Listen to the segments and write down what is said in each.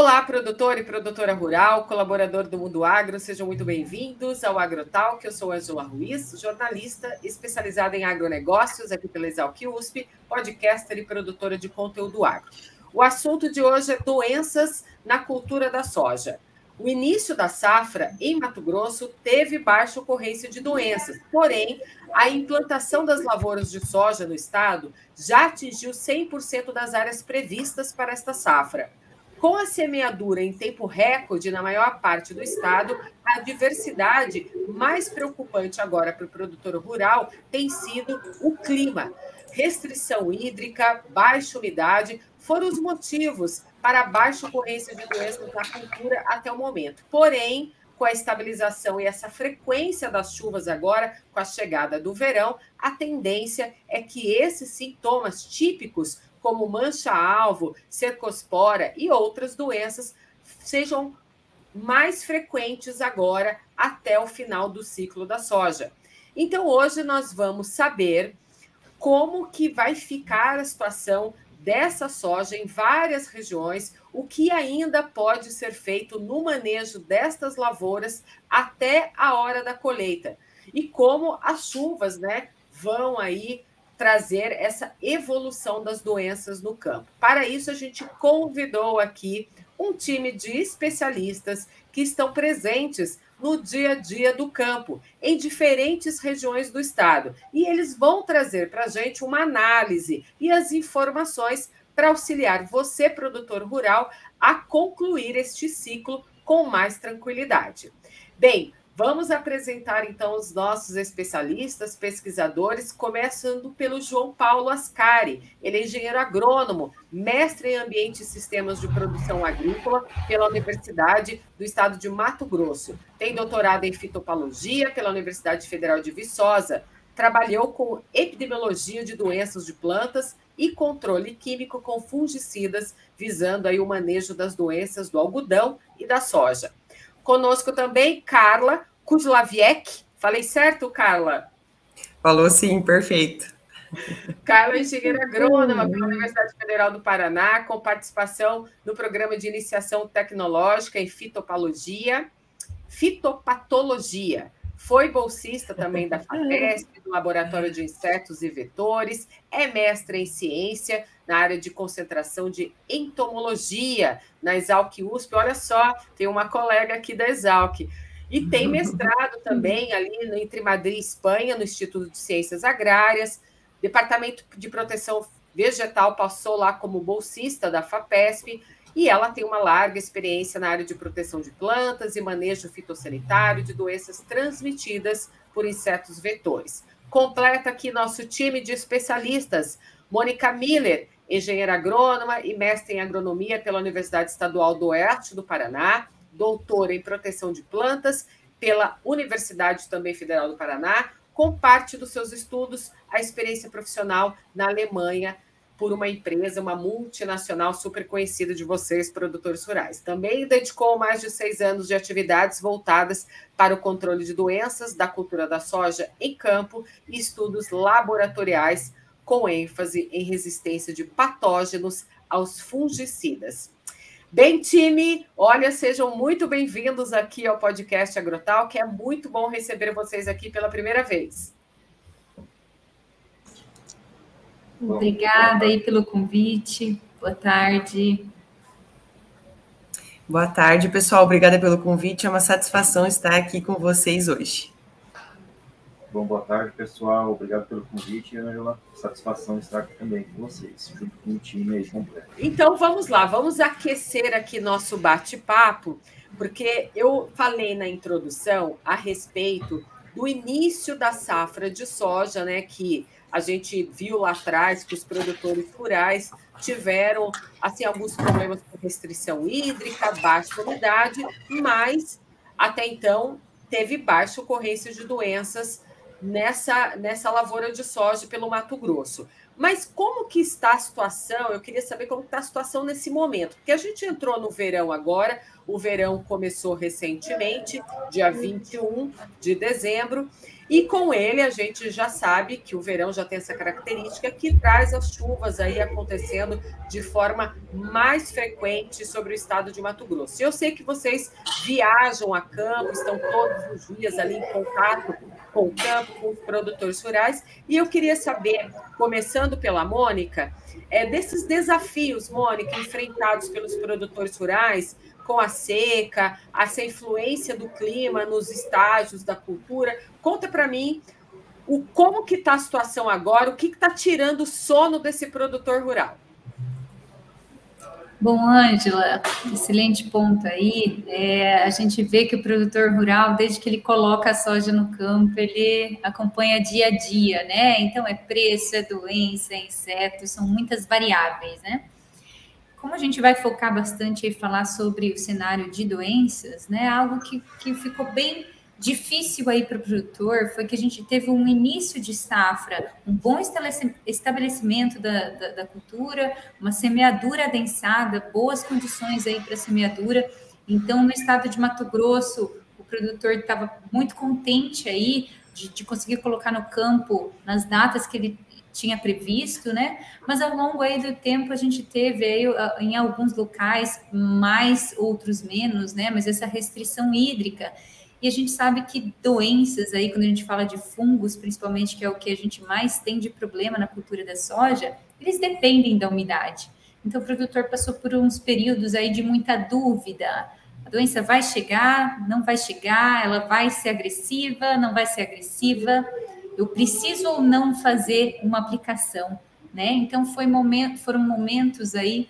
Olá, produtor e produtora rural, colaborador do Mundo Agro, sejam muito bem-vindos ao AgroTalk. Eu sou Angela Ruiz, jornalista especializada em agronegócios aqui pela Exalc USP, podcaster e produtora de conteúdo agro. O assunto de hoje é doenças na cultura da soja. O início da safra em Mato Grosso teve baixa ocorrência de doenças, porém, a implantação das lavouras de soja no estado já atingiu 100% das áreas previstas para esta safra. Com a semeadura em tempo recorde na maior parte do estado, a diversidade mais preocupante agora para o produtor rural tem sido o clima. Restrição hídrica, baixa umidade foram os motivos para a baixa ocorrência de doenças na cultura até o momento. Porém, com a estabilização e essa frequência das chuvas agora, com a chegada do verão, a tendência é que esses sintomas típicos como mancha-alvo, cercospora e outras doenças, sejam mais frequentes agora até o final do ciclo da soja. Então, hoje nós vamos saber como que vai ficar a situação dessa soja em várias regiões, o que ainda pode ser feito no manejo destas lavouras até a hora da colheita e como as chuvas, né, vão aí trazer essa evolução das doenças no campo. Para isso, a gente convidou aqui um time de especialistas que estão presentes no dia a dia do campo, em diferentes regiões do estado. E eles vão trazer para a gente uma análise e as informações para auxiliar você, produtor rural, a concluir este ciclo com mais tranquilidade. Bem, Vamos apresentar então os nossos especialistas, pesquisadores, começando pelo João Paulo Ascari. Ele é engenheiro agrônomo, mestre em ambiente e sistemas de produção agrícola pela Universidade do Estado de Mato Grosso. Tem doutorado em fitopatologia pela Universidade Federal de Viçosa. Trabalhou com epidemiologia de doenças de plantas e controle químico com fungicidas, visando aí o manejo das doenças do algodão e da soja. Conosco também Carla Kuzlaviek. Falei certo, Carla? Falou sim, perfeito. Carla é engenheira agrônoma pela Universidade Federal do Paraná, com participação no programa de iniciação tecnológica em fitopatologia, fitopatologia. Foi bolsista também da FAPESP, do Laboratório de Insetos e Vetores, é mestre em ciência na área de concentração de entomologia na Exalc USP. Olha só, tem uma colega aqui da Exalc. E tem mestrado também ali entre Madrid e Espanha, no Instituto de Ciências Agrárias. Departamento de Proteção Vegetal passou lá como bolsista da FAPESP. E ela tem uma larga experiência na área de proteção de plantas e manejo fitossanitário de doenças transmitidas por insetos vetores. Completa aqui nosso time de especialistas. Mônica Miller, engenheira agrônoma e mestre em agronomia pela Universidade Estadual do Oeste do Paraná doutora em proteção de plantas pela Universidade também Federal do Paraná, com parte dos seus estudos a experiência profissional na Alemanha por uma empresa, uma multinacional super conhecida de vocês, produtores rurais. Também dedicou mais de seis anos de atividades voltadas para o controle de doenças da cultura da soja em campo e estudos laboratoriais com ênfase em resistência de patógenos aos fungicidas. Bem, time, olha, sejam muito bem-vindos aqui ao podcast Agrotal, que é muito bom receber vocês aqui pela primeira vez. Obrigada aí pelo convite. Boa tarde. Boa tarde, pessoal. Obrigada pelo convite. É uma satisfação estar aqui com vocês hoje. Bom, boa tarde, pessoal. Obrigado pelo convite, Angela. Satisfação estar aqui também com vocês, junto com o time aí completo. Então, vamos lá, vamos aquecer aqui nosso bate-papo, porque eu falei na introdução a respeito do início da safra de soja, né? Que a gente viu lá atrás que os produtores rurais tiveram assim alguns problemas com restrição hídrica, baixa umidade, mas até então teve baixa ocorrência de doenças nessa, nessa lavoura de soja pelo Mato Grosso. Mas como que está a situação? Eu queria saber como está a situação nesse momento, porque a gente entrou no verão agora, o verão começou recentemente, dia 21 de dezembro, E com ele a gente já sabe que o verão já tem essa característica que traz as chuvas aí acontecendo de forma mais frequente sobre o estado de Mato Grosso. Eu sei que vocês viajam a campo, estão todos os dias ali em contato com o campo, com os produtores rurais, e eu queria saber, começando pela Mônica, é, desses desafios, Mônica, enfrentados pelos produtores rurais com a seca, essa influência do clima nos estágios da cultura. Conta para mim o como que está a situação agora, o que está tirando o sono desse produtor rural. Bom, Ângela, excelente ponto aí. É, a gente vê que o produtor rural, desde que ele coloca a soja no campo, ele acompanha dia a dia, né? Então, é preço, é doença, é inseto, são muitas variáveis, né? Gente vai focar bastante e falar sobre o cenário de doenças, né? Algo que, que ficou bem difícil aí para o produtor foi que a gente teve um início de safra, um bom estabelecimento da, da, da cultura, uma semeadura adensada, boas condições aí para semeadura. Então, no estado de Mato Grosso, o produtor estava muito contente aí de, de conseguir colocar no campo nas datas que ele tinha previsto, né? Mas ao longo aí do tempo a gente teve aí, em alguns locais mais, outros menos, né? Mas essa restrição hídrica. E a gente sabe que doenças aí, quando a gente fala de fungos, principalmente, que é o que a gente mais tem de problema na cultura da soja, eles dependem da umidade. Então o produtor passou por uns períodos aí de muita dúvida. A doença vai chegar, não vai chegar, ela vai ser agressiva, não vai ser agressiva eu preciso ou não fazer uma aplicação, né? Então foi momento, foram momentos aí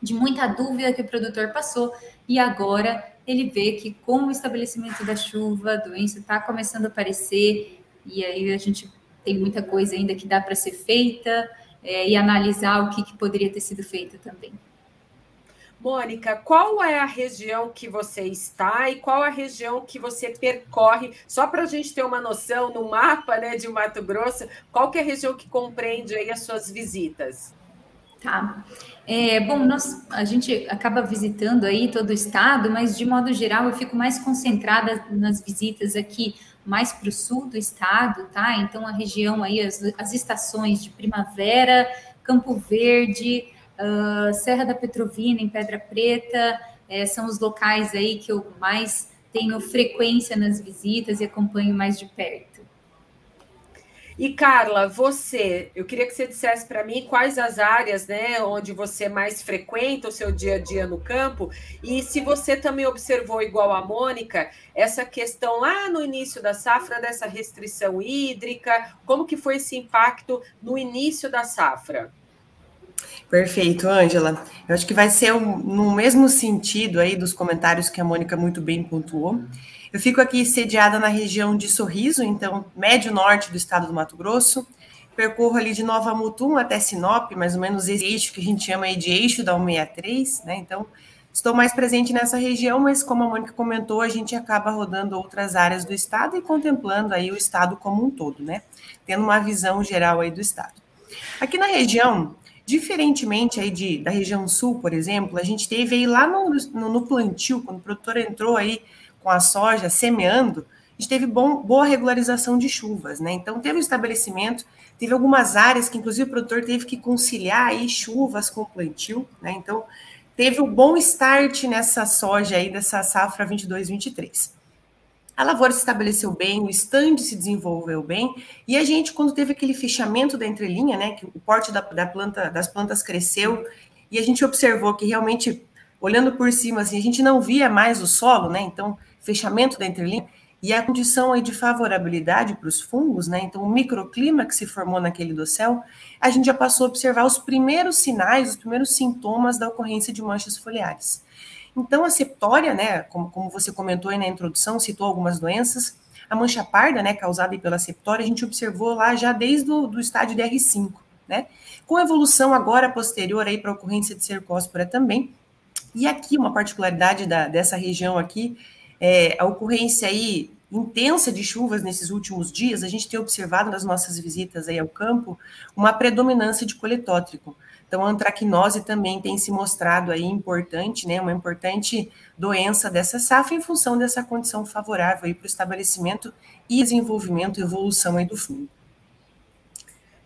de muita dúvida que o produtor passou e agora ele vê que com o estabelecimento da chuva, a doença está começando a aparecer e aí a gente tem muita coisa ainda que dá para ser feita é, e analisar o que, que poderia ter sido feito também. Mônica, qual é a região que você está e qual a região que você percorre? Só para a gente ter uma noção no mapa né, de Mato Grosso, qual que é a região que compreende aí as suas visitas? Tá. É, bom, nós, a gente acaba visitando aí todo o estado, mas de modo geral eu fico mais concentrada nas visitas aqui mais para o sul do estado, tá? Então a região aí, as, as estações de primavera, Campo Verde, Uh, Serra da Petrovina, em Pedra Preta, é, são os locais aí que eu mais tenho frequência nas visitas e acompanho mais de perto. E Carla, você, eu queria que você dissesse para mim quais as áreas, né, onde você mais frequenta o seu dia a dia no campo e se você também observou igual a Mônica essa questão lá no início da safra dessa restrição hídrica, como que foi esse impacto no início da safra? Perfeito, Ângela. Eu acho que vai ser um, no mesmo sentido aí dos comentários que a Mônica muito bem pontuou. Eu fico aqui sediada na região de Sorriso, então, médio norte do estado do Mato Grosso. Percorro ali de Nova Mutum até Sinop, mais ou menos esse eixo que a gente chama aí de eixo da 163, né? Então, estou mais presente nessa região, mas como a Mônica comentou, a gente acaba rodando outras áreas do estado e contemplando aí o estado como um todo, né? Tendo uma visão geral aí do estado. Aqui na região, Diferentemente aí de, da região sul, por exemplo, a gente teve aí lá no, no, no plantio, quando o produtor entrou aí com a soja semeando, a gente teve bom, boa regularização de chuvas, né? Então teve um estabelecimento, teve algumas áreas que inclusive o produtor teve que conciliar aí chuvas com o plantio, né? Então teve um bom start nessa soja aí dessa safra 22-23. A lavoura se estabeleceu bem, o estande se desenvolveu bem, e a gente, quando teve aquele fechamento da entrelinha, né, que o porte da, da planta, das plantas cresceu, e a gente observou que realmente, olhando por cima, assim, a gente não via mais o solo, né, então, fechamento da entrelinha, e a condição aí de favorabilidade para os fungos, né, então, o microclima que se formou naquele dossel, a gente já passou a observar os primeiros sinais, os primeiros sintomas da ocorrência de manchas foliares. Então, a septória, né, como, como você comentou aí na introdução, citou algumas doenças, a mancha parda, né, causada pela septória, a gente observou lá já desde o do estágio de R5, né, com evolução agora posterior aí para a ocorrência de cercóspora também, e aqui uma particularidade da, dessa região aqui, é, a ocorrência aí intensa de chuvas nesses últimos dias, a gente tem observado nas nossas visitas aí ao campo uma predominância de coletótrico. Então, a antracnose também tem se mostrado aí importante, né, uma importante doença dessa safra em função dessa condição favorável aí para o estabelecimento e desenvolvimento e evolução aí do fungo.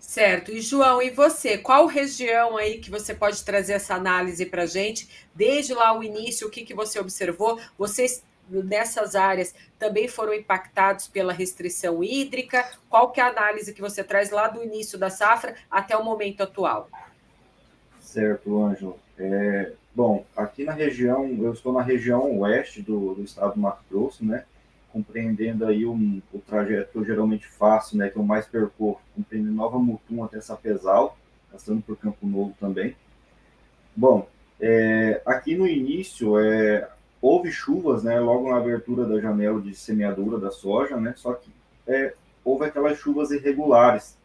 Certo. E João, e você? Qual região aí que você pode trazer essa análise para gente? Desde lá o início, o que, que você observou? Vocês nessas áreas também foram impactados pela restrição hídrica? Qual que é a análise que você traz lá do início da safra até o momento atual? Certo, Ângelo. É, bom, aqui na região, eu estou na região oeste do, do estado do Mato Grosso, né? Compreendendo aí um, o trajeto que eu geralmente faço, né? Que eu mais percorro, compreendendo Nova Mutum até Sapezal, passando por Campo Novo também. Bom, é, aqui no início, é, houve chuvas, né? Logo na abertura da janela de semeadura da soja, né? Só que é, houve aquelas chuvas irregulares,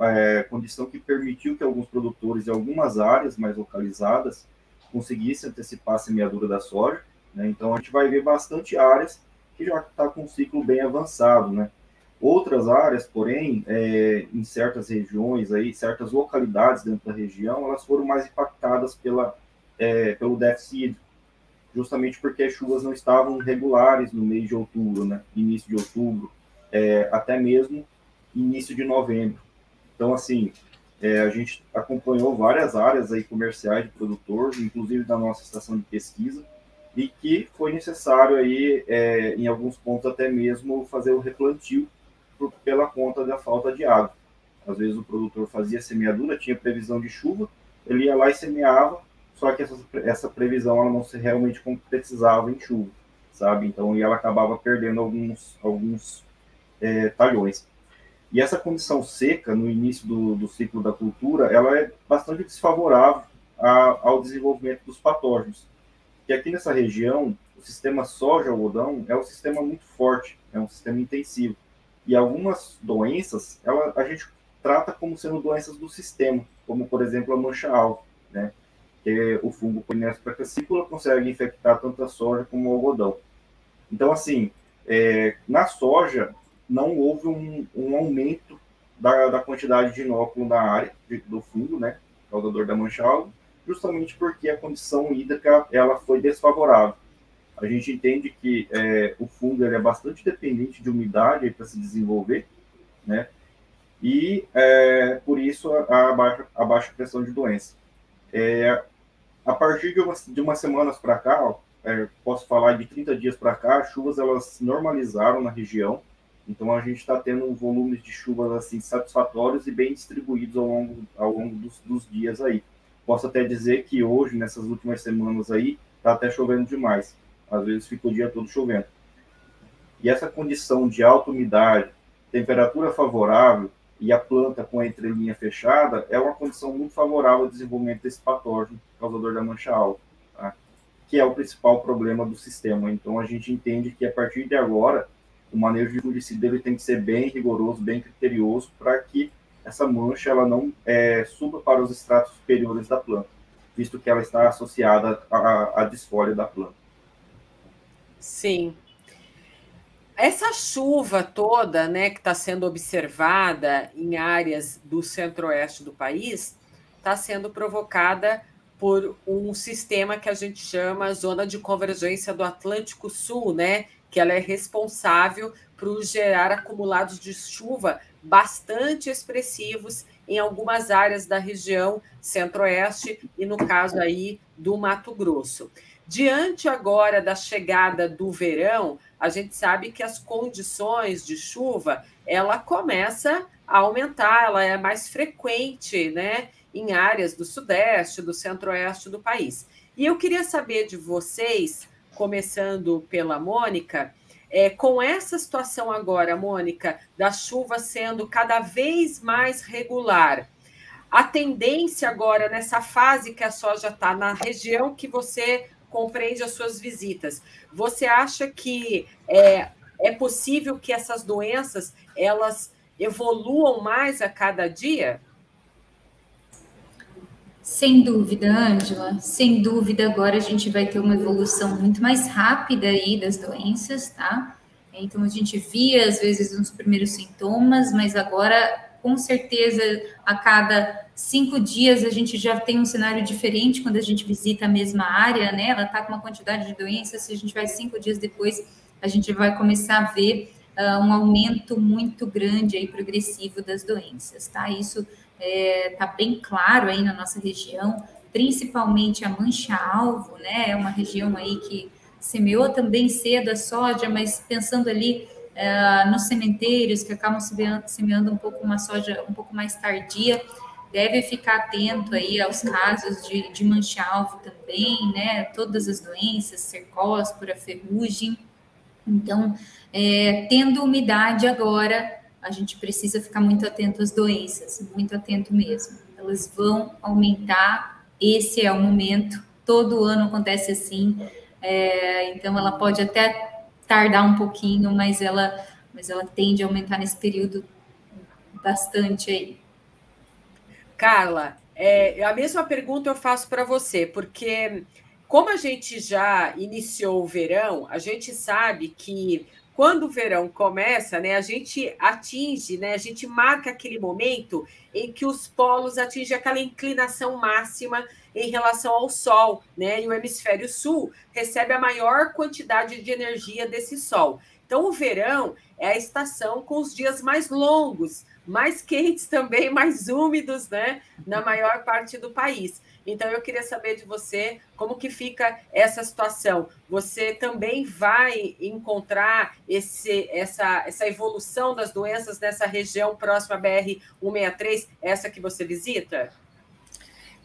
é, condição que permitiu que alguns produtores em algumas áreas mais localizadas conseguissem antecipar a semeadura da soja. Né? Então, a gente vai ver bastante áreas que já está com um ciclo bem avançado. Né? Outras áreas, porém, é, em certas regiões, aí, certas localidades dentro da região, elas foram mais impactadas pela, é, pelo déficit justamente porque as chuvas não estavam regulares no mês de outubro, né? início de outubro, é, até mesmo início de novembro. Então, assim, é, a gente acompanhou várias áreas aí comerciais de produtor, inclusive da nossa estação de pesquisa, e que foi necessário aí, é, em alguns pontos até mesmo, fazer o replantio por, pela conta da falta de água. Às vezes o produtor fazia semeadura, tinha previsão de chuva, ele ia lá e semeava, só que essa, essa previsão ela não se realmente concretizava em chuva, sabe? Então, ela acabava perdendo alguns, alguns é, talhões. E essa condição seca no início do, do ciclo da cultura, ela é bastante desfavorável a, ao desenvolvimento dos patógenos. E aqui nessa região, o sistema soja-algodão é um sistema muito forte, é um sistema intensivo. E algumas doenças, ela, a gente trata como sendo doenças do sistema, como, por exemplo, a mancha-alvo, né? Que o fungo Poinésia cassícula consegue infectar tanto a soja como o algodão. Então, assim, é, na soja, não houve um, um aumento da, da, quantidade de inóculo na área de, do fungo, né, causador da mancha alvo, justamente porque a condição hídrica ela foi desfavorável. A gente entende que é, o fungo ele é bastante dependente de umidade para se desenvolver, né, e é, por isso a, a, baixa, a baixa pressão de doença. É, a partir de, uma, de umas semanas para cá, ó, é, posso falar de 30 dias para cá, as chuvas elas normalizaram na região, então a gente está tendo um volume de chuvas assim satisfatórios e bem distribuídos ao longo, ao longo dos, dos, dias aí. Posso até dizer que hoje, nessas últimas semanas aí, está até chovendo demais. Às vezes fica o dia todo chovendo. E essa condição de alta umidade, temperatura favorável e a planta com a entrelinha fechada é uma condição muito favorável ao desenvolvimento desse patógeno causador da mancha alta, tá? que é o principal problema do sistema. Então a gente entende que a partir de agora o manejo de fungicida ele tem que ser bem rigoroso, bem criterioso, para que essa mancha ela não é, suba para os estratos superiores da planta, visto que ela está associada à, à desfolha da planta. Sim. Essa chuva toda, né, que está sendo observada em áreas do centro-oeste do país, está sendo provocada por um sistema que a gente chama zona de convergência do Atlântico Sul, né, que ela é responsável por gerar acumulados de chuva bastante expressivos em algumas áreas da região centro-oeste e no caso aí do Mato Grosso. Diante agora da chegada do verão, a gente sabe que as condições de chuva ela começa a aumentar, ela é mais frequente, né, em áreas do sudeste, do centro-oeste do país. E eu queria saber de vocês começando pela Mônica, é, com essa situação agora, Mônica, da chuva sendo cada vez mais regular, a tendência agora, nessa fase que a soja está, na região que você compreende as suas visitas, você acha que é, é possível que essas doenças elas evoluam mais a cada dia? Sem dúvida, Ângela, sem dúvida, agora a gente vai ter uma evolução muito mais rápida aí das doenças, tá? Então a gente via às vezes uns primeiros sintomas, mas agora com certeza a cada cinco dias a gente já tem um cenário diferente quando a gente visita a mesma área, né? Ela está com uma quantidade de doenças, se a gente vai cinco dias depois, a gente vai começar a ver uh, um aumento muito grande aí progressivo das doenças, tá? Isso está é, tá bem claro aí na nossa região, principalmente a mancha-alvo, né? É uma região aí que semeou também cedo a soja, mas pensando ali uh, nos cemitérios que acabam semeando um pouco uma soja um pouco mais tardia, deve ficar atento aí aos casos de, de mancha-alvo também, né? Todas as doenças, cercóspora, ferrugem. Então, é, tendo umidade agora, a gente precisa ficar muito atento às doenças, muito atento mesmo. Elas vão aumentar, esse é o momento, todo ano acontece assim, é, então ela pode até tardar um pouquinho, mas ela, mas ela tende a aumentar nesse período bastante aí. Carla, é, a mesma pergunta eu faço para você, porque como a gente já iniciou o verão, a gente sabe que quando o verão começa, né, a gente atinge, né, a gente marca aquele momento em que os polos atingem aquela inclinação máxima em relação ao Sol, né? E o hemisfério sul recebe a maior quantidade de energia desse Sol. Então, o verão é a estação com os dias mais longos, mais quentes também, mais úmidos, né? Na maior parte do país. Então, eu queria saber de você como que fica essa situação. Você também vai encontrar esse, essa, essa evolução das doenças nessa região próxima à BR-163, essa que você visita?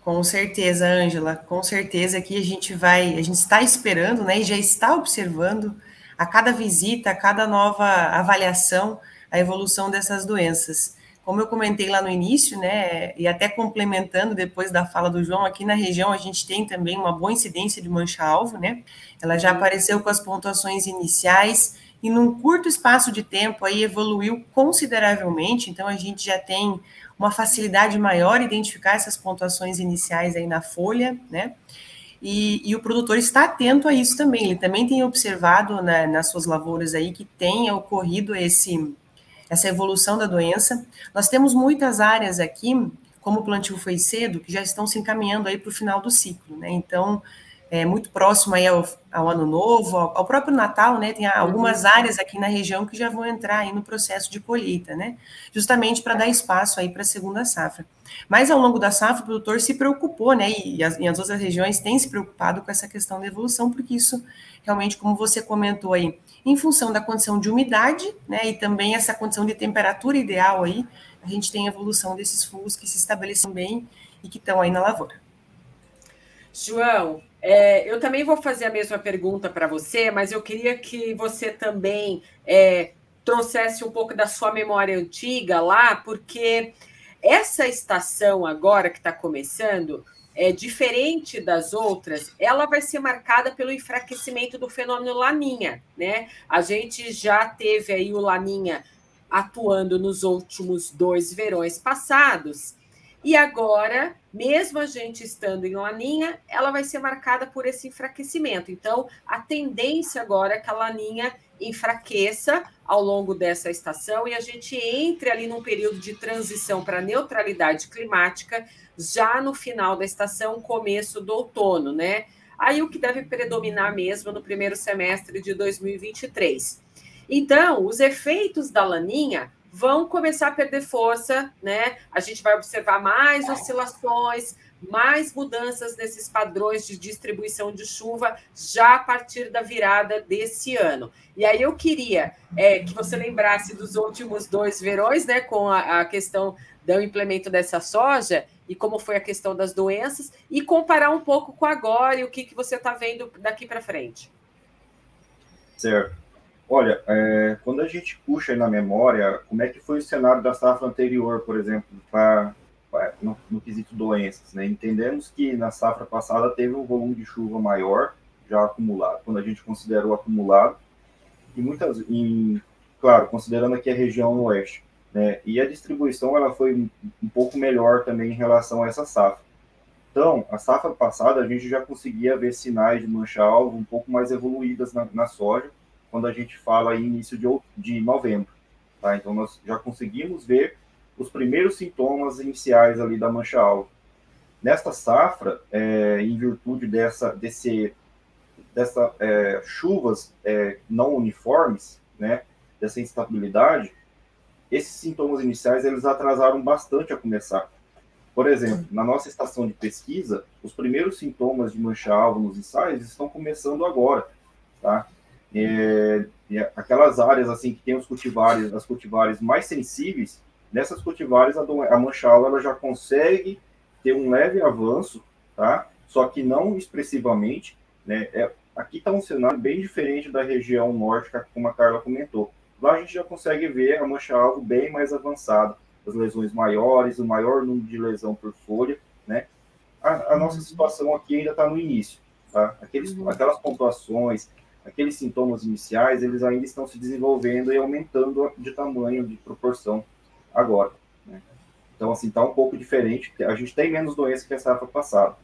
Com certeza, Ângela, com certeza que a gente vai, a gente está esperando, né, e já está observando a cada visita, a cada nova avaliação, a evolução dessas doenças. Como eu comentei lá no início, né, e até complementando depois da fala do João, aqui na região a gente tem também uma boa incidência de mancha-alvo, né? Ela já apareceu com as pontuações iniciais e num curto espaço de tempo aí evoluiu consideravelmente, então a gente já tem uma facilidade maior identificar essas pontuações iniciais aí na folha, né? E, e, o produtor está atento a isso também. Ele também tem observado né, nas suas lavouras aí que tenha ocorrido esse, essa evolução da doença. Nós temos muitas áreas aqui, como o plantio foi cedo, que já estão se encaminhando aí para o final do ciclo, né? Então, é, muito próximo aí ao, ao Ano Novo, ao, ao, próprio Natal, né? Tem algumas uhum. áreas aqui na região que já vão entrar aí no processo de colheita, né? Justamente para dar espaço aí para a segunda safra. Mas ao longo da safra, o produtor se preocupou, né? E as, e as outras regiões têm se preocupado com essa questão da evolução, porque isso realmente, como você comentou aí, em função da condição de umidade, né? E também essa condição de temperatura ideal aí, a gente tem a evolução desses fungos que se estabelecem bem e que estão aí na lavoura. João, é, eu também vou fazer a mesma pergunta para você, mas eu queria que você também é, trouxesse um pouco da sua memória antiga lá, porque essa estação agora que está começando, é diferente das outras, ela vai ser marcada pelo enfraquecimento do fenômeno Laninha, né? A gente já teve aí o Laninha atuando nos últimos dois verões passados e agora, mesmo a gente estando em laninha, ela vai ser marcada por esse enfraquecimento. Então, a tendência agora é que a laninha enfraqueça ao longo dessa estação e a gente entre ali num período de transição para neutralidade climática já no final da estação, começo do outono, né? Aí o que deve predominar mesmo no primeiro semestre de 2023. Então, os efeitos da laninha vão começar a perder força, né? A gente vai observar mais oscilações, mais mudanças nesses padrões de distribuição de chuva já a partir da virada desse ano. E aí eu queria é, que você lembrasse dos últimos dois verões, né? Com a, a questão do implemento dessa soja e como foi a questão das doenças, e comparar um pouco com agora e o que, que você está vendo daqui para frente. Certo. Olha, é, quando a gente puxa na memória, como é que foi o cenário da safra anterior, por exemplo, pra no, no, quesito doenças, né? Entendemos que na safra passada teve um volume de chuva maior, já acumulado, quando a gente considera o acumulado, e muitas, em, claro, considerando aqui a região oeste, né? E a distribuição, ela foi um, um pouco melhor também em relação a essa safra. Então, a safra passada, a gente já conseguia ver sinais de mancha-alvo um pouco mais evoluídas na, na soja, quando a gente fala em início de, de novembro. Tá? Então, nós já conseguimos ver os primeiros sintomas iniciais ali da mancha-alvo. Nesta safra, é, em virtude dessa, desse, dessa é, chuvas é, não uniformes, né, dessa instabilidade, esses sintomas iniciais eles atrasaram bastante a começar. Por exemplo, na nossa estação de pesquisa, os primeiros sintomas de mancha-alvo nos ensaios estão começando agora, tá? É, aquelas áreas assim que tem os cultivares, as cultivares mais sensíveis, nessas cultivares a, a mancha-alvo ela já consegue ter um leve avanço, tá? Só que não expressivamente, né? É, aqui está um cenário bem diferente da região norte, como a Carla comentou. Lá a gente já consegue ver a mancha-alvo bem mais avançada as lesões maiores, o maior número de lesão por folha, né? A, a nossa uhum. situação aqui ainda está no início, tá? Aqueles, uhum. Aquelas pontuações, aqueles sintomas iniciais, eles ainda estão se desenvolvendo e aumentando de tamanho, de proporção agora. Né? Então, assim, está um pouco diferente, a gente tem menos doença que a safra passada.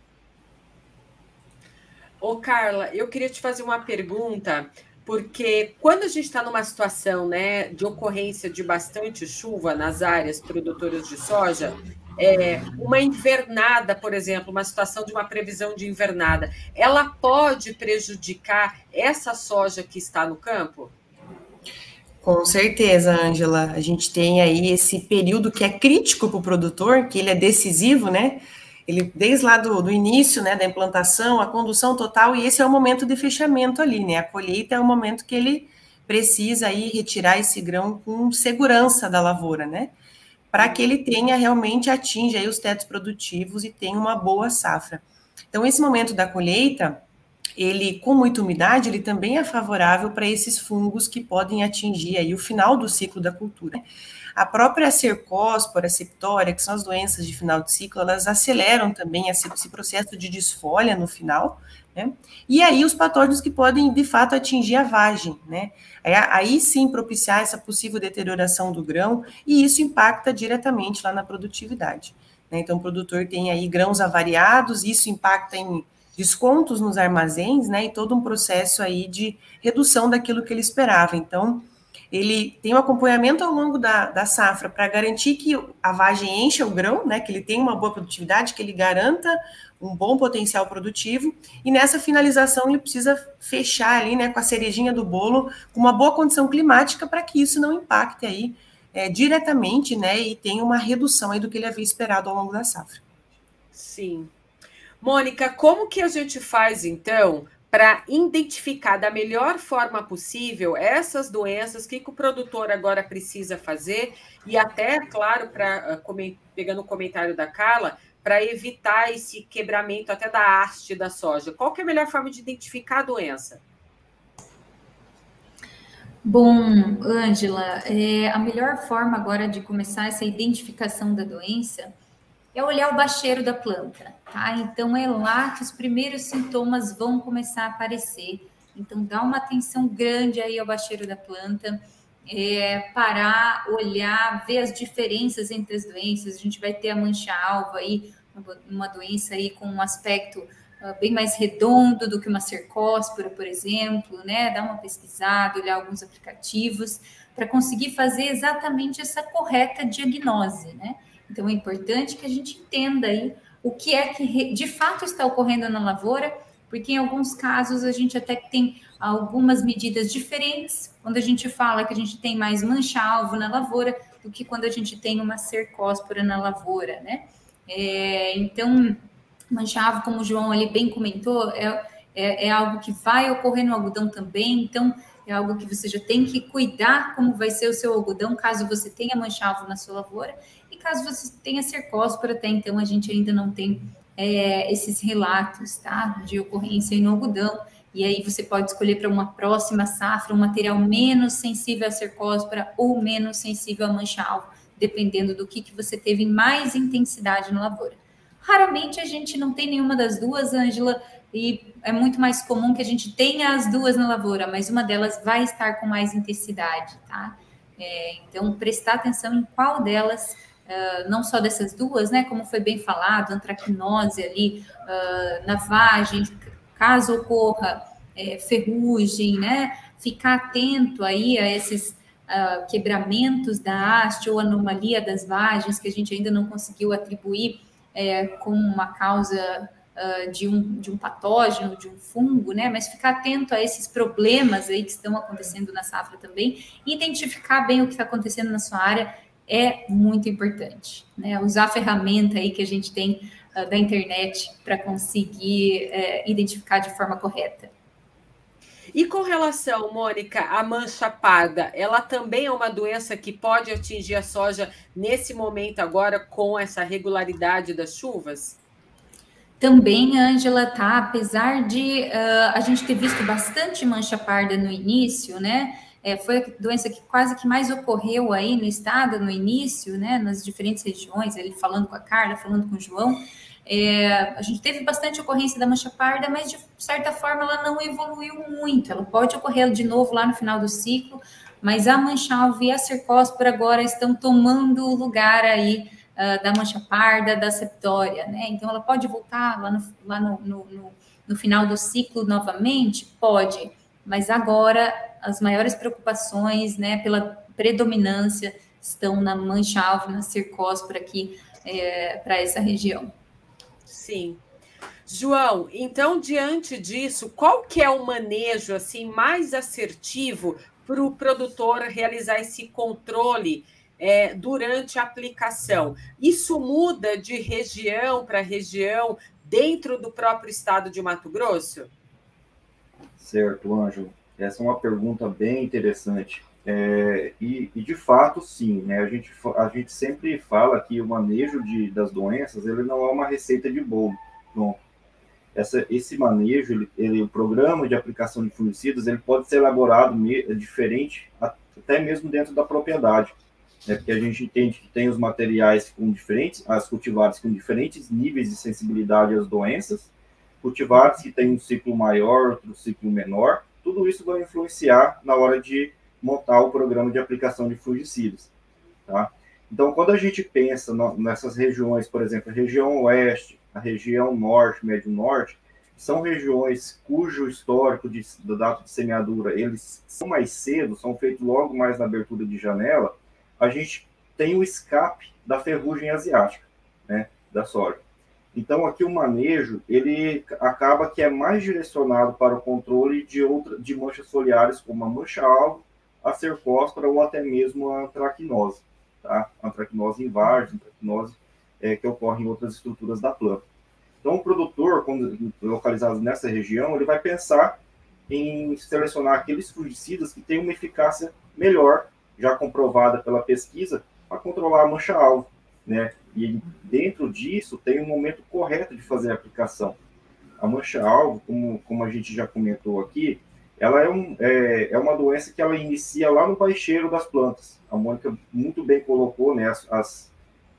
Ô, Carla, eu queria te fazer uma pergunta porque quando a gente está numa situação né, de ocorrência de bastante chuva nas áreas produtoras de soja, é, uma invernada, por exemplo, uma situação de uma previsão de invernada, ela pode prejudicar essa soja que está no campo? Com certeza, Ângela. A gente tem aí esse período que é crítico para o produtor, que ele é decisivo, né? ele desde lá do, do, início, né, da implantação, a condução total, e esse é o momento de fechamento ali, né, a colheita é o momento que ele precisa aí retirar esse grão com segurança da lavoura, né, para que ele tenha realmente atinja aí os tetos produtivos e tenha uma boa safra. Então, esse momento da colheita, ele com muita umidade, ele também é favorável para esses fungos que podem atingir aí o final do ciclo da cultura. A própria cercóspora, septória, que são as doenças de final de ciclo, elas aceleram também esse, processo de desfolha no final, né? E aí os patógenos que podem, de fato, atingir a vagem, né? Aí sim propiciar essa possível deterioração do grão, e isso impacta diretamente lá na produtividade. Né? Então, o produtor tem aí grãos avariados, isso impacta em descontos nos armazéns, né? E todo um processo aí de redução daquilo que ele esperava. Então, ele tem um acompanhamento ao longo da, da safra para garantir que a vagem encha o grão, né, que ele tenha uma boa produtividade, que ele garanta um bom potencial produtivo, e nessa finalização ele precisa fechar ali, né, com a cerejinha do bolo, com uma boa condição climática para que isso não impacte aí é, diretamente, né, e tenha uma redução aí do que ele havia esperado ao longo da safra. Sim. Mônica, como que a gente faz então para identificar da melhor forma possível essas doenças, o que, que o produtor agora precisa fazer, e até, claro, para ah, pegando o comentário da Carla, para evitar esse quebramento até da haste da soja. Qual que é a melhor forma de identificar a doença? Bom, Ângela, é, a melhor forma agora de começar essa identificação da doença é olhar o bacheiro da planta, tá? Então é lá que os primeiros sintomas vão começar a aparecer. Então dá uma atenção grande aí ao bacheiro da planta, é, parar, olhar, ver as diferenças entre as doenças. A gente vai ter a mancha-alva aí, uma doença aí com um aspecto uh, bem mais redondo do que uma cercóspora, por exemplo, né? Dar uma pesquisada, olhar alguns aplicativos para conseguir fazer exatamente essa correta diagnose, né? Então é importante que a gente entenda aí o que é que de fato está ocorrendo na lavoura, porque em alguns casos a gente até tem algumas medidas diferentes. Quando a gente fala que a gente tem mais mancha-alvo na lavoura do que quando a gente tem uma cercóspora na lavoura, né? É, então, mancha-alvo, como o João ali bem comentou, é, é, é algo que vai ocorrer no algodão também, então é algo que você já tem que cuidar como vai ser o seu algodão, caso você tenha mancha-alvo na sua lavoura, e caso você tenha cercóspora, até então a gente ainda não tem é, esses relatos tá, de ocorrência no algodão. E aí você pode escolher para uma próxima safra um material menos sensível à cercóspora ou menos sensível à mancha-alvo, dependendo do que, que você teve mais intensidade na lavoura. Raramente a gente não tem nenhuma das duas, Ângela, e é muito mais comum que a gente tenha as duas na lavoura, mas uma delas vai estar com mais intensidade, tá? É, então, prestar atenção em qual delas não só dessas duas, né, como foi bem falado, antracnose ali uh, na vagem, caso ocorra é, ferrugem, né? Ficar atento aí a esses uh, quebramentos da haste ou anomalia das vagens que a gente ainda não conseguiu atribuir é, como uma causa de, um, de um patógeno, de um fungo, né? Mas ficar atento a esses problemas aí que estão acontecendo na safra também identificar bem o que está acontecendo na sua área é muito importante, né? Usar a ferramenta aí que a gente tem uh, da internet para conseguir uh, identificar de forma correta. E com relação, Mônica, à mancha parda, ela também é uma doença que pode atingir a soja nesse momento agora com essa regularidade das chuvas? Também, Ângela, tá? Apesar de uh, a gente ter visto bastante mancha parda no início, né? É, foi a doença que quase que mais ocorreu aí no estado no início, né? Nas diferentes regiões, ele falando com a Carla, falando com o João. É, a gente teve bastante ocorrência da mancha parda, mas de certa forma ela não evoluiu muito. Ela pode ocorrer de novo lá no final do ciclo, mas a mancha alva e a cercóspora agora estão tomando o lugar aí uh, da mancha parda, da septória, né? Então ela pode voltar lá no, lá no, no, no, no final do ciclo novamente? Pode, mas agora as maiores preocupações, né, pela predominância estão na mancha alva, na cercóspora aqui é, para essa região. Sim. João, então diante disso, qual que é o manejo assim mais assertivo para o produtor realizar esse controle é, durante a aplicação? Isso muda de região para região dentro do próprio estado de Mato Grosso? Certo, Ângelo. Essa é uma pergunta bem interessante. É, e, e, de fato, sim, né? A gente, a gente sempre fala que o manejo de, das doenças ele não é uma receita de bolo. Pronto. Essa, esse manejo, ele, ele, o programa de aplicação de fungicidas, ele pode ser elaborado me, diferente, até mesmo dentro da propriedade. Né? Porque a gente entende que tem os materiais com diferentes, as cultivares com diferentes níveis de sensibilidade às doenças, cultivares que têm um ciclo maior, outro ciclo menor, tudo isso vai influenciar na hora de montar o programa de aplicação de fungicidas. Tá? Então, quando a gente pensa nessas regiões, por exemplo, a região oeste, a região norte, médio norte, são regiões cujo histórico de, da data de semeadura eles são mais cedo, são feitos logo mais na abertura de janela, a gente tem o escape da ferrugem asiática, né, da soja. Então aqui o manejo ele acaba que é mais direcionado para o controle de outra de manchas foliares como a mancha alvo a cercóspora ou até mesmo a antracnose, tá? Antracnose em várzea, antracnose é, que ocorre em outras estruturas da planta. Então, o produtor, quando localizado nessa região, ele vai pensar em selecionar aqueles fungicidas que têm uma eficácia melhor, já comprovada pela pesquisa, para controlar a mancha-alvo, né? E dentro disso tem um momento correto de fazer a aplicação. A mancha-alvo, como, como a gente já comentou aqui, ela é, um, é, é, uma doença que ela inicia lá no baixeiro das plantas. A Mônica muito bem colocou, né, as, as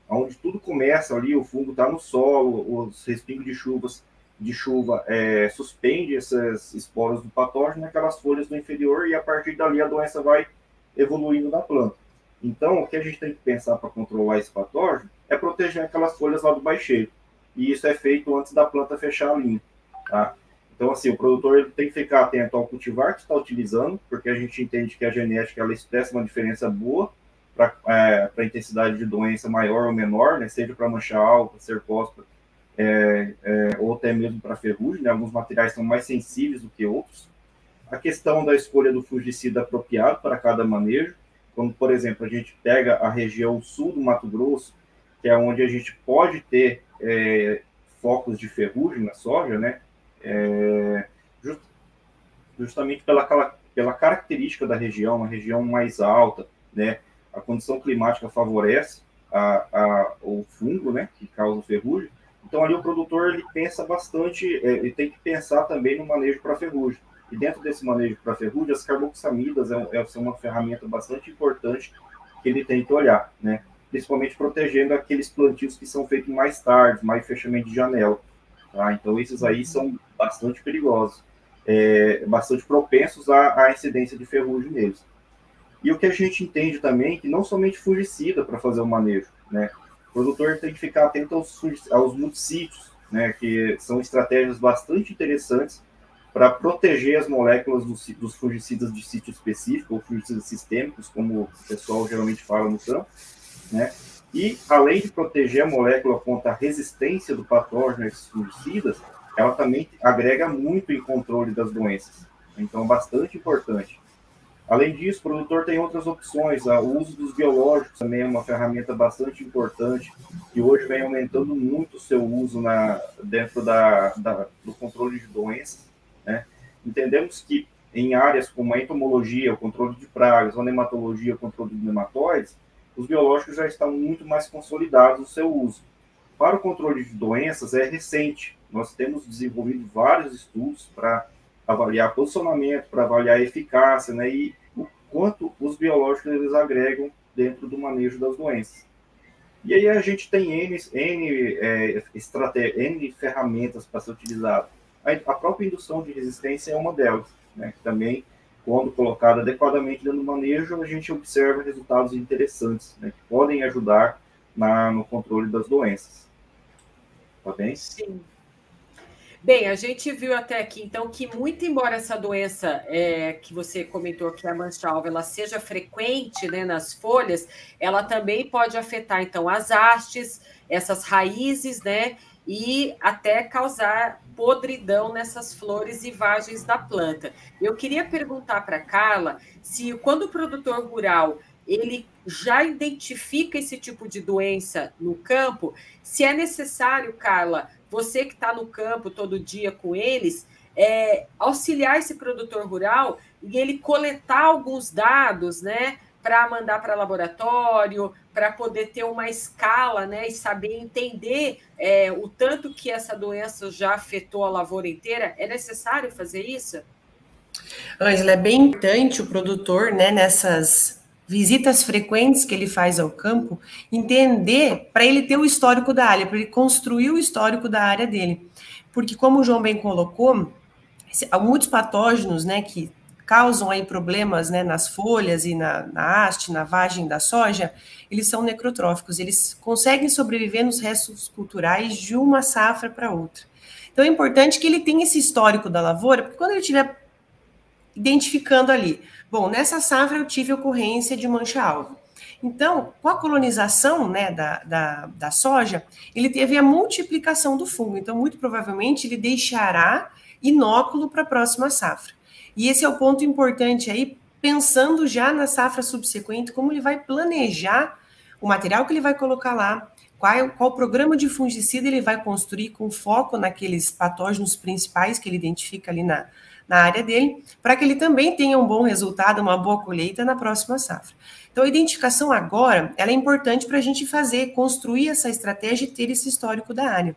onde tudo começa ali, o fungo está no solo, os respingos de chuvas de chuva é, suspende essas esporas do patógeno naquelas folhas do inferior e a partir dali a doença vai evoluindo na planta. Então, o que a gente tem que pensar para controlar esse patógeno é proteger aquelas folhas lá do baixeiro. E isso é feito antes da planta fechar a linha. Tá? Então, assim, o produtor ele tem que ficar atento ao cultivar que está utilizando, porque a gente entende que a genética ela expressa uma diferença boa para é, a intensidade de doença maior ou menor, né, seja para mancha alta, cercóspora, é, é, ou até mesmo para ferrugem. Né, alguns materiais são mais sensíveis do que outros. A questão da escolha do fungicida apropriado para cada manejo, como, por exemplo, a gente pega a região sul do Mato Grosso, que é onde a gente pode ter é, focos de ferrugem na soja, né? é, just, justamente pela, pela característica da região, uma região mais alta, né? A condição climática favorece a, a, o fungo, né? Que causa ferrugem. Então ali o produtor ele pensa bastante, é, ele tem que pensar também no manejo para ferrugem. E dentro desse manejo para ferrugem, as carboxamidas é, é, uma ferramenta bastante importante que ele tem que olhar, né? Principalmente protegendo aqueles plantios que são feitos mais tarde, mais fechamento de janela. Tá? Então, esses aí são bastante perigosos, é, bastante propensos à, à, incidência de ferrugem neles. E o que a gente entende também é que não somente fungicida para fazer o manejo, né? O produtor tem que ficar atento aos, aos né? Que são estratégias bastante interessantes para proteger as moléculas dos, dos, fungicidas de sítio específico, ou fungicidas sistêmicos, como o pessoal geralmente fala no campo, né? E, além de proteger a molécula contra a resistência do patógeno a esses fungicidas, ela também agrega muito em controle das doenças. Então, bastante importante. Além disso, o produtor tem outras opções. O uso dos biológicos também é uma ferramenta bastante importante, que hoje vem aumentando muito o seu uso na, dentro da, da, do controle de doenças. Né? Entendemos que em áreas como a entomologia, o controle de pragas, a nematologia, o controle de nematóides, os biológicos já estão muito mais consolidados no seu uso. Para o controle de doenças, é recente. Nós temos desenvolvido vários estudos para avaliar posicionamento, para avaliar eficácia, né, e o quanto os biológicos eles agregam dentro do manejo das doenças. E aí a gente tem N, N, é, N ferramentas para ser utilizado. A, própria indução de resistência é uma delas, né, que também, quando colocada adequadamente do manejo, a gente observa resultados interessantes, né, que podem ajudar na, no controle das doenças. Tá bem? Sim. Bem, a gente viu até aqui, então, que muito embora essa doença é, que você comentou que é a mancha-alva, ela seja frequente né, nas folhas, ela também pode afetar, então, as hastes, essas raízes, né? E até causar podridão nessas flores e vagens da planta. Eu queria perguntar para Carla se quando o produtor rural ele já identifica esse tipo de doença no campo, se é necessário, Carla, você que está no campo todo dia com eles, é, auxiliar esse produtor rural e ele coletar alguns dados, né, para mandar para laboratório, para poder ter uma escala, né, e saber entender é, o tanto que essa doença já afetou a lavoura inteira. É necessário fazer isso? Ângela, é bem importante o produtor, né, nessas visitas frequentes que ele faz ao campo, entender para ele ter o histórico da área, para ele construir o histórico da área dele. Porque, como o João bem colocou, muitos patógenos né, que causam aí problemas né, nas folhas e na, na haste, na vagem da soja, eles são necrotróficos, eles conseguem sobreviver nos restos culturais de uma safra para outra. Então é importante que ele tenha esse histórico da lavoura, porque quando ele estiver identificando ali, Bom, nessa safra eu tive ocorrência de mancha-alvo. Então, com a colonização né, da, da, da, soja, ele teve a multiplicação do fungo. Então, muito provavelmente, ele deixará inóculo para a próxima safra. E esse é o ponto importante aí, pensando já na safra subsequente, como ele vai planejar o material que ele vai colocar lá, qual, qual programa de fungicida ele vai construir com foco naqueles patógenos principais que ele identifica ali na, na área dele, para que ele também tenha um bom resultado, uma boa colheita na próxima safra. Então, a identificação agora, ela é importante para a gente fazer, construir essa estratégia e ter esse histórico da área.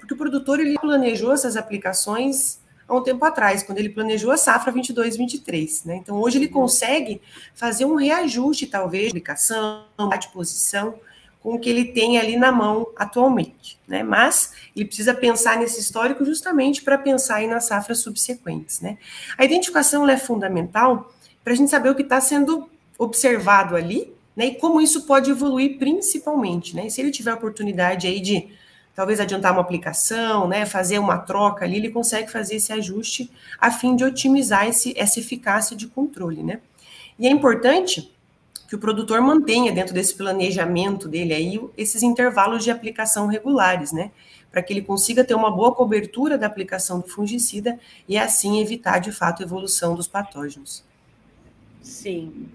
Porque o produtor, ele planejou essas aplicações há um tempo atrás, quando ele planejou a safra 22-23, né? Então, hoje ele consegue fazer um reajuste, talvez, de aplicação, de posição, com o que ele tem ali na mão atualmente, né? Mas ele precisa pensar nesse histórico justamente para pensar aí nas safras subsequentes, né? A identificação é fundamental para a gente saber o que está sendo observado ali, né? E como isso pode evoluir principalmente, né? E se ele tiver a oportunidade aí de talvez adiantar uma aplicação, né? Fazer uma troca ali, ele consegue fazer esse ajuste a fim de otimizar esse, essa eficácia de controle, né? E é importante que o produtor mantenha dentro desse planejamento dele aí esses intervalos de aplicação regulares, né? Para que ele consiga ter uma boa cobertura da aplicação do fungicida e assim evitar de fato a evolução dos patógenos. Sim.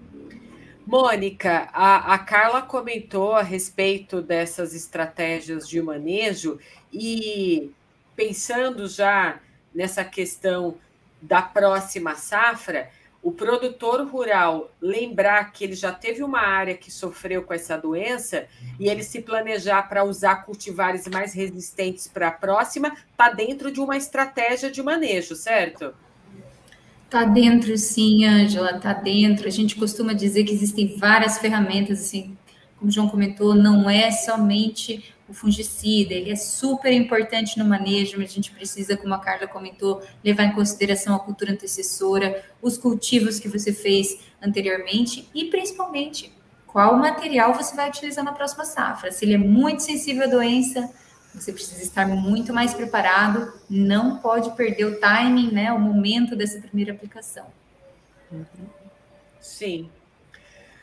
Mônica, a, a Carla comentou a respeito dessas estratégias de manejo e pensando já nessa questão da próxima safra, o produtor rural lembrar que ele já teve uma área que sofreu com essa doença e ele se planejar para usar cultivares mais resistentes para a próxima, está dentro de uma estratégia de manejo, certo? Está dentro, sim, Ângela, está dentro. A gente costuma dizer que existem várias ferramentas, assim, como o João comentou, não é somente o fungicida, ele é super importante no manejo, mas a gente precisa, como a Carla comentou, levar em consideração a cultura antecessora, os cultivos que você fez anteriormente e principalmente qual material você vai utilizar na próxima safra. Se ele é muito sensível à doença, Você precisa estar muito mais preparado, não pode perder o timing, né, o momento dessa primeira aplicação. Sim.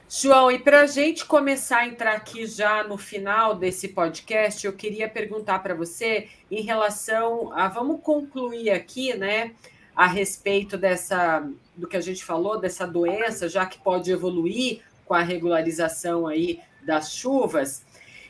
João, e para a gente começar a entrar aqui já no final desse podcast, eu queria perguntar para você em relação a. Vamos concluir aqui, né? A respeito dessa do que a gente falou, dessa doença, já que pode evoluir com a regularização aí das chuvas.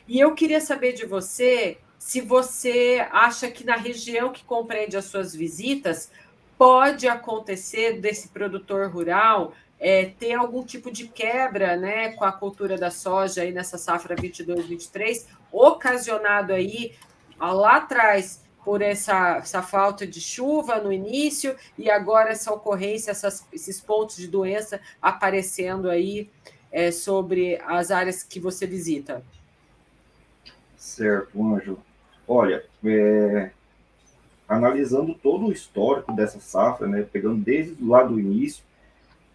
E eu queria saber de você se você acha que na região que compreende as suas visitas pode acontecer desse produtor rural é, ter algum tipo de quebra né, com a cultura da soja aí nessa safra 22-23, ocasionado aí lá atrás por essa, essa falta de chuva no início e agora essa ocorrência, essas, esses pontos de doença aparecendo aí é, sobre as áreas que você visita. Certo, Ângelo. Olha, é, analisando todo o histórico dessa safra, né, pegando desde lá do início,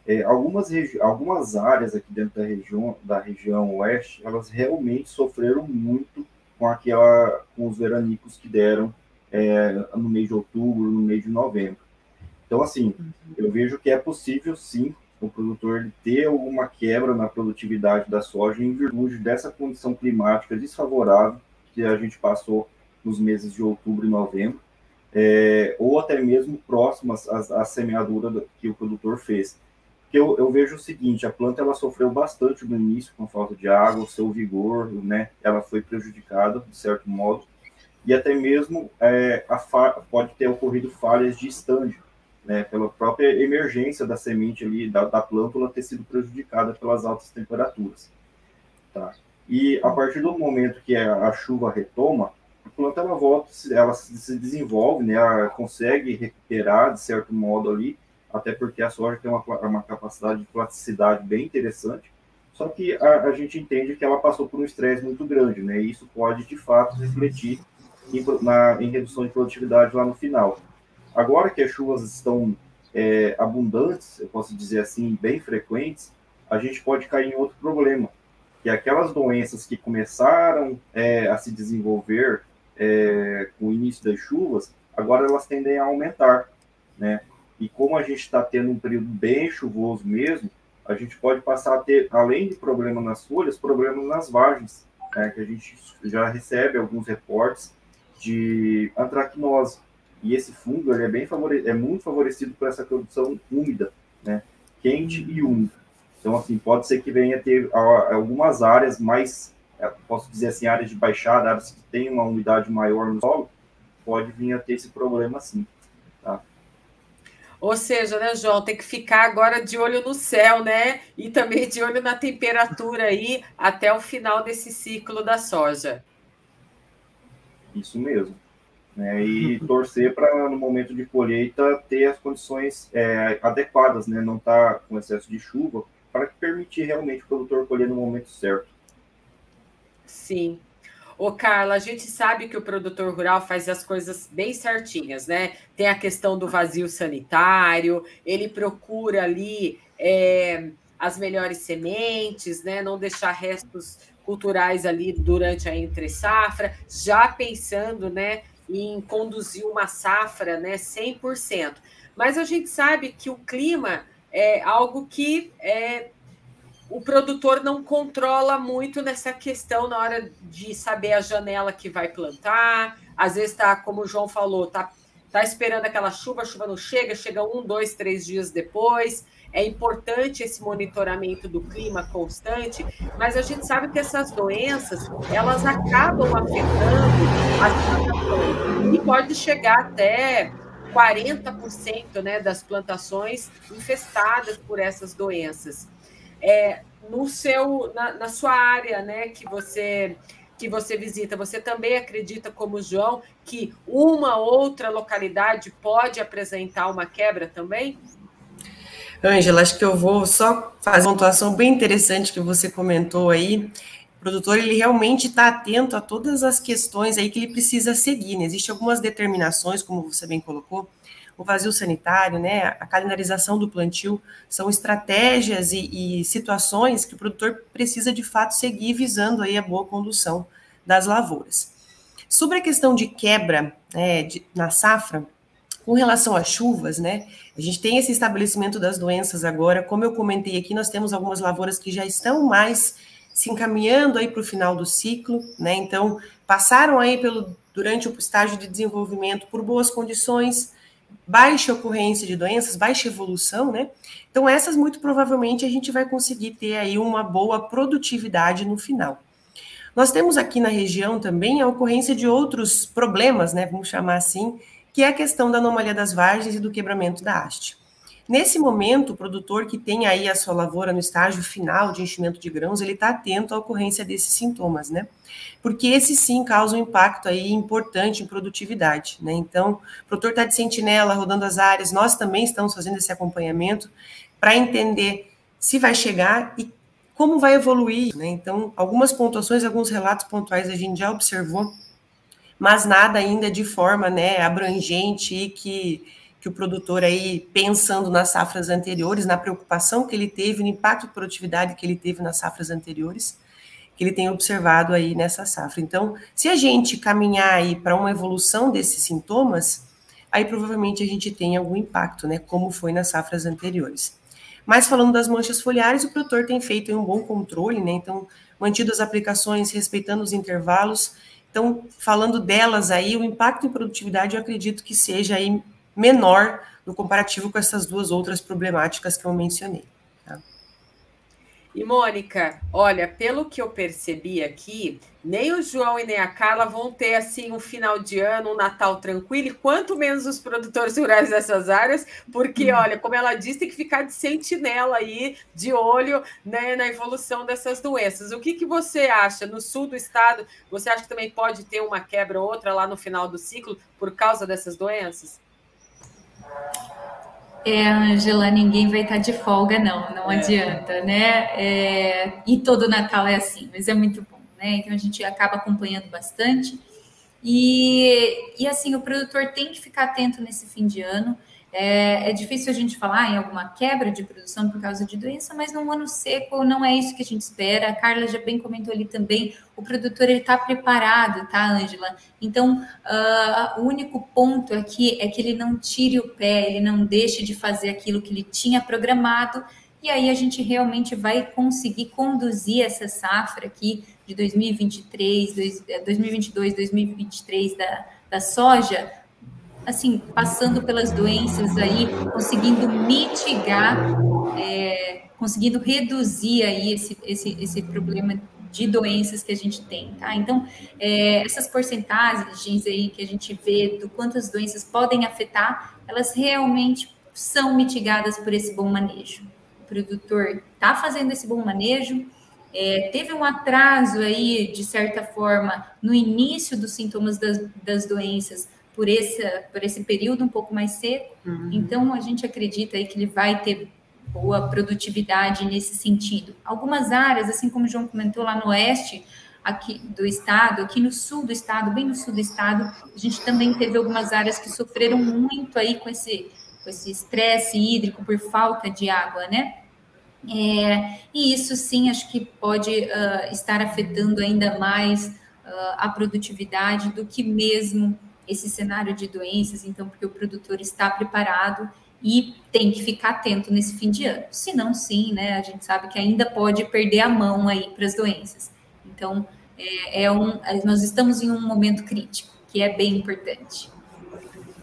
é, algumas, algumas áreas aqui dentro da região, da região oeste, elas realmente sofreram muito com aquela, com os veranicos que deram é, no mês de outubro, no mês de novembro. Então, assim, uhum. eu vejo que é possível, sim, o produtor ter alguma quebra na produtividade da soja em virtude dessa condição climática desfavorável que a gente passou nos meses de outubro e novembro, é, ou até mesmo próximas à, à semeadura que o produtor fez. Porque eu, eu, vejo o seguinte, a planta ela sofreu bastante no início com falta de água, o seu vigor, né, ela foi prejudicada de certo modo, e até mesmo é, pode ter ocorrido falhas de estande, né, pela própria emergência da semente ali, da, da plântula ter sido prejudicada pelas altas temperaturas. Tá? E a partir do momento que a, chuva retoma, a planta ela volta, ela se desenvolve, né, ela consegue recuperar de certo modo ali, até porque a soja tem uma, uma capacidade de plasticidade bem interessante, só que a, a gente entende que ela passou por um estresse muito grande, né, e isso pode de fato refletir em, na, em redução de produtividade lá no final. Agora que as chuvas estão é, abundantes, eu posso dizer assim, bem frequentes, a gente pode cair em outro problema, que é aquelas doenças que começaram é, a se desenvolver é, com o início das chuvas, agora elas tendem a aumentar, né? E como a gente está tendo um período bem chuvoso mesmo, a gente pode passar a ter, além de problemas nas folhas, problemas nas vagens, né? que a gente já recebe alguns reportes de antracnose. E esse fungo ele é, bem favore... é muito favorecido por essa produção úmida, né? quente e úmida. Então, assim, pode ser que venha ter algumas áreas mais, posso dizer assim, áreas de baixada, áreas que têm uma umidade maior no solo, pode vir a ter esse problema sim. Tá? Ou seja, né, João, tem que ficar agora de olho no céu, né? E também de olho na temperatura aí até o final desse ciclo da soja. Isso mesmo né, e torcer para no momento de colheita ter as condições é, adequadas, né, não estar tá com excesso de chuva, para permitir realmente o produtor colher no momento certo. Sim. Ô, Carla, a gente sabe que o produtor rural faz as coisas bem certinhas, né? Tem a questão do vazio sanitário, ele procura ali é, as melhores sementes, né? Não deixar restos culturais ali durante a entre safra, já pensando, né, em conduzir uma safra né, 100%. Mas a gente sabe que o clima é algo que é, o produtor não controla muito nessa questão na hora de saber a janela que vai plantar. Às vezes está, como o João falou, está tá esperando aquela chuva, a chuva não chega, chega um, dois, três dias depois. É importante esse monitoramento do clima constante, mas a gente sabe que essas doenças elas acabam afetando as plantações e pode chegar até 40% né, das plantações infestadas por essas doenças. É, no seu, na, na sua área, né, que você que você visita, você também acredita, como João, que uma outra localidade pode apresentar uma quebra também? Ângela, acho que eu vou só fazer uma pontuação bem interessante que você comentou aí. O produtor, ele realmente está atento a todas as questões aí que ele precisa seguir, né? Existem algumas determinações, como você bem colocou, o vazio sanitário, né, a calendarização do plantio, são estratégias e, e, situações que o produtor precisa de fato seguir visando aí a boa condução das lavouras. Sobre a questão de quebra né, de, na safra, com relação às chuvas, né? A gente tem esse estabelecimento das doenças agora. Como eu comentei aqui, nós temos algumas lavouras que já estão mais se encaminhando aí para o final do ciclo, né? Então, passaram aí pelo durante o estágio de desenvolvimento por boas condições, baixa ocorrência de doenças, baixa evolução, né? Então, essas muito provavelmente a gente vai conseguir ter aí uma boa produtividade no final. Nós temos aqui na região também a ocorrência de outros problemas, né? Vamos chamar assim, que é a questão da anomalia das vargens e do quebramento da haste. Nesse momento, o produtor que tem aí a sua lavoura no estágio final de enchimento de grãos, ele está atento à ocorrência desses sintomas, né? Porque esse sim causa um impacto aí importante em produtividade, né? Então, o produtor está de sentinela, rodando as áreas, nós também estamos fazendo esse acompanhamento para entender se vai chegar e como vai evoluir, né? Então, algumas pontuações, alguns relatos pontuais a gente já observou mas nada ainda de forma né, abrangente e que, que o produtor aí, pensando nas safras anteriores, na preocupação que ele teve, no impacto de produtividade que ele teve nas safras anteriores, que ele tem observado aí nessa safra. Então, se a gente caminhar aí para uma evolução desses sintomas, aí provavelmente a gente tem algum impacto, né, como foi nas safras anteriores. Mas falando das manchas foliares, o produtor tem feito um bom controle, né, então mantido as aplicações, respeitando os intervalos, então, falando delas aí, o impacto em produtividade eu acredito que seja aí menor no comparativo com essas duas outras problemáticas que eu mencionei. Tá? E Mônica, olha, pelo que eu percebi aqui, nem o João e nem a Carla vão ter assim um final de ano, um Natal tranquilo, e quanto menos os produtores rurais dessas áreas, porque, uhum. olha, como ela disse, tem que ficar de sentinela aí, de olho né, na evolução dessas doenças. O que, que você acha? No sul do estado, você acha que também pode ter uma quebra ou outra lá no final do ciclo por causa dessas doenças? É, Angela, ninguém vai estar de folga, não, não é. adianta, né? É, e todo Natal é assim, mas é muito bom, né? Então a gente acaba acompanhando bastante. E, e assim, o produtor tem que ficar atento nesse fim de ano. É, é, difícil a gente falar em alguma quebra de produção por causa de doença, mas num ano seco não é isso que a gente espera. A Carla já bem comentou ali também, o produtor ele está preparado, tá, Ângela? Então, uh, o único ponto aqui é que ele não tire o pé, ele não deixe de fazer aquilo que ele tinha programado, e aí a gente realmente vai conseguir conduzir essa safra aqui de 2023, 2022, 2023 da, da soja assim, passando pelas doenças aí, conseguindo mitigar, é, conseguindo reduzir aí esse, esse, esse problema de doenças que a gente tem, tá? Então, é, essas porcentagens aí que a gente vê do quanto as doenças podem afetar, elas realmente são mitigadas por esse bom manejo. O produtor está fazendo esse bom manejo, é, teve um atraso aí, de certa forma, no início dos sintomas das, das doenças, por esse, por esse período um pouco mais seco. Uhum. Então, a gente acredita aí que ele vai ter boa produtividade nesse sentido. Algumas áreas, assim como o João comentou lá no oeste aqui do estado, aqui no sul do estado, bem no sul do estado, a gente também teve algumas áreas que sofreram muito aí com esse com esse estresse hídrico por falta de água, né? É, e isso sim, acho que pode uh, estar afetando ainda mais uh, a produtividade do que mesmo esse cenário de doenças, então, porque o produtor está preparado e tem que ficar atento nesse fim de ano. Se não, sim, né? A gente sabe que ainda pode perder a mão aí para as doenças. Então, é, é um, nós estamos em um momento crítico, que é bem importante.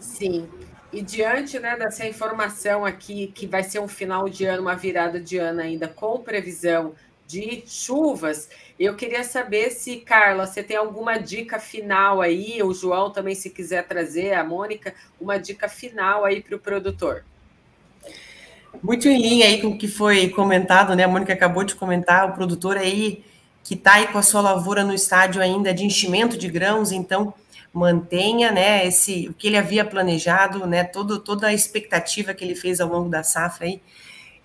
Sim. E diante né, dessa informação aqui, que vai ser um final de ano, uma virada de ano ainda com previsão de chuvas. Eu queria saber se, Carla, você tem alguma dica final aí, o João também, se quiser trazer, a Mônica, uma dica final aí para o produtor. Muito em linha aí com o que foi comentado, né? A Mônica acabou de comentar, o produtor aí que está aí com a sua lavoura no estádio ainda de enchimento de grãos, então mantenha, né, esse o que ele havia planejado, né, todo, toda a expectativa que ele fez ao longo da safra aí,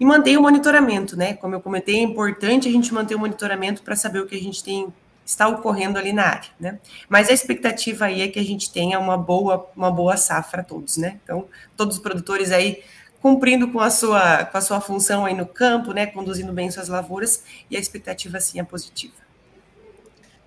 e manter o monitoramento, né? Como eu comentei, é importante a gente manter o monitoramento para saber o que a gente tem está ocorrendo ali na área, né? Mas a expectativa aí é que a gente tenha uma boa uma boa safra todos, né? Então, todos os produtores aí cumprindo com a sua com a sua função aí no campo, né, conduzindo bem suas lavouras e a expectativa sim é positiva.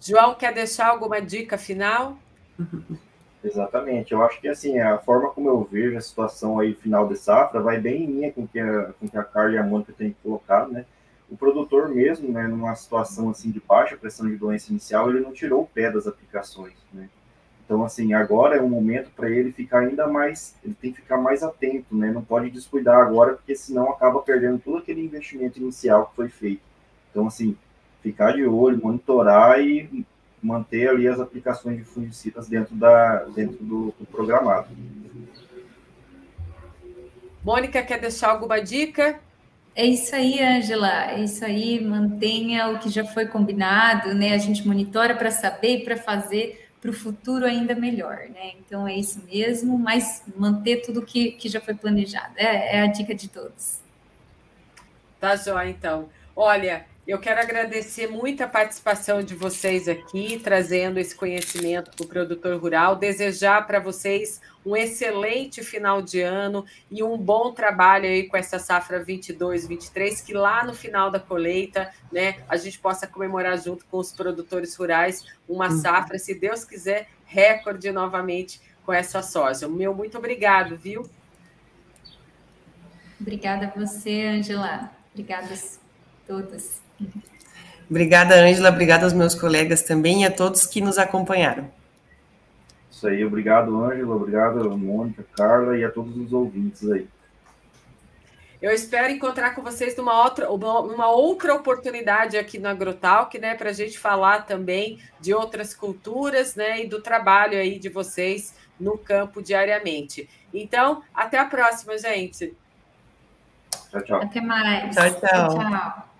João quer deixar alguma dica final? Exatamente. Eu acho que assim, a forma como eu vejo a situação aí final de safra vai bem em linha com que a, com que a Carla e a Mônica têm colocado, né? O produtor mesmo, né, numa situação assim de baixa pressão de doença inicial, ele não tirou o pé das aplicações, né? Então, assim, agora é um momento para ele ficar ainda mais, ele tem que ficar mais atento, né? Não pode descuidar agora, porque senão acaba perdendo todo aquele investimento inicial que foi feito. Então, assim, ficar de olho, monitorar e manter ali as aplicações de fungicidas dentro, da, dentro do, do programado. Mônica, quer deixar alguma dica? É isso aí, Angela. É isso aí. Mantenha o que já foi combinado, né? A gente monitora para saber e para fazer para o futuro ainda melhor, né? Então é isso mesmo, mas manter tudo que, que já foi planejado. É, é a dica de todos. Tá joia, então. Olha, eu quero agradecer muito a participação de vocês aqui, trazendo esse conhecimento para o produtor rural. Desejar para vocês um excelente final de ano e um bom trabalho aí com essa safra 22, 23, que lá no final da colheita, né, a gente possa comemorar junto com os produtores rurais uma uhum. safra, se Deus quiser, recorde novamente com essa soja. Meu muito obrigado, viu? Obrigada a você, Angela. Obrigada a todos. Obrigada, Ângela. Obrigada aos meus colegas também e a todos que nos acompanharam. Isso aí, obrigado, Ângela. Obrigado, Mônica, Carla e a todos os ouvintes aí. Eu espero encontrar com vocês numa outra, uma outra oportunidade aqui no Agrotalk, né, para a gente falar também de outras culturas, né, e do trabalho aí de vocês no campo diariamente. Então, até a próxima, gente. Tchau, tchau. Até mais. Tchau, tchau. tchau, tchau.